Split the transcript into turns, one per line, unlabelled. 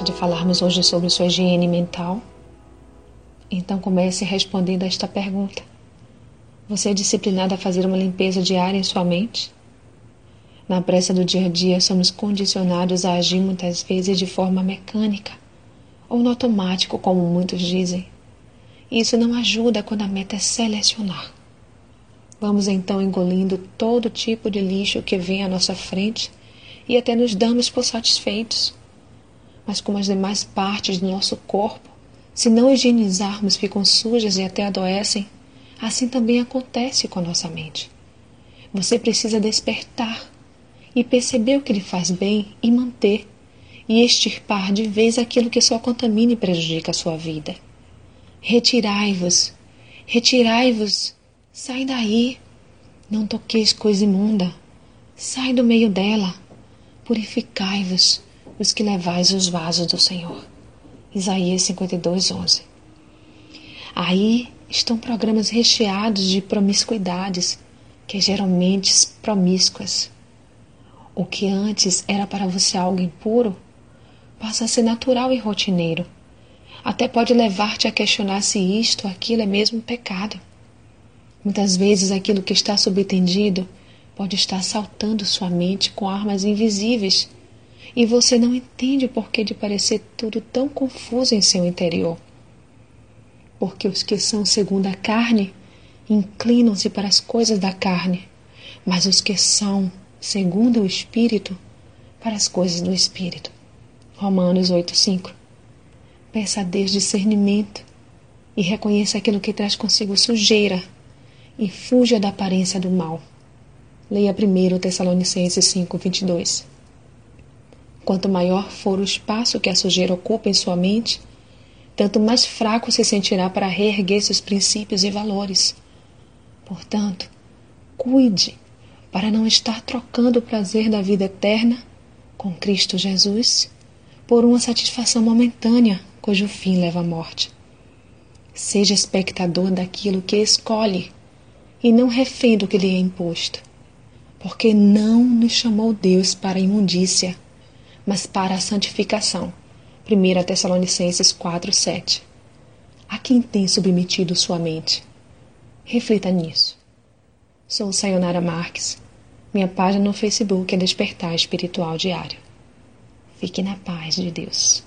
de falarmos hoje sobre sua higiene mental? Então comece respondendo a esta pergunta. Você é disciplinado a fazer uma limpeza diária em sua mente? Na pressa do dia a dia, somos condicionados a agir muitas vezes de forma mecânica ou no automático, como muitos dizem. Isso não ajuda quando a meta é selecionar. Vamos então engolindo todo tipo de lixo que vem à nossa frente e até nos damos por satisfeitos. Mas como as demais partes do nosso corpo, se não higienizarmos, ficam sujas e até adoecem, assim também acontece com a nossa mente. Você precisa despertar e perceber o que lhe faz bem e manter, e extirpar de vez aquilo que só contamina e prejudica a sua vida. Retirai-vos, retirai-vos, sai daí, não toqueis coisa imunda, sai do meio dela, purificai-vos, os que levais os vasos do Senhor. Isaías 52, 11. Aí estão programas recheados de promiscuidades, que geralmente promíscuas. O que antes era para você algo impuro, passa a ser natural e rotineiro. Até pode levar-te a questionar se isto ou aquilo é mesmo pecado. Muitas vezes aquilo que está subentendido pode estar saltando sua mente com armas invisíveis e você não entende o porquê de parecer tudo tão confuso em seu interior. Porque os que são segundo a carne inclinam-se para as coisas da carne, mas os que são segundo o Espírito para as coisas do Espírito. Romanos 8:5. Peça a Deus discernimento e reconheça aquilo que traz consigo sujeira e fuja da aparência do mal. Leia primeiro Tessalonicenses 5:22. Quanto maior for o espaço que a sujeira ocupa em sua mente, tanto mais fraco se sentirá para reerguer seus princípios e valores. Portanto, cuide para não estar trocando o prazer da vida eterna com Cristo Jesus por uma satisfação momentânea cujo fim leva à morte. Seja espectador daquilo que escolhe e não refém do que lhe é imposto, porque não nos chamou Deus para a imundícia mas para a santificação. 1 Tessalonicenses 4, 7. A quem tem submetido sua mente? Reflita nisso. Sou Sayonara Marques. Minha página no Facebook é Despertar Espiritual Diário. Fique na paz de Deus.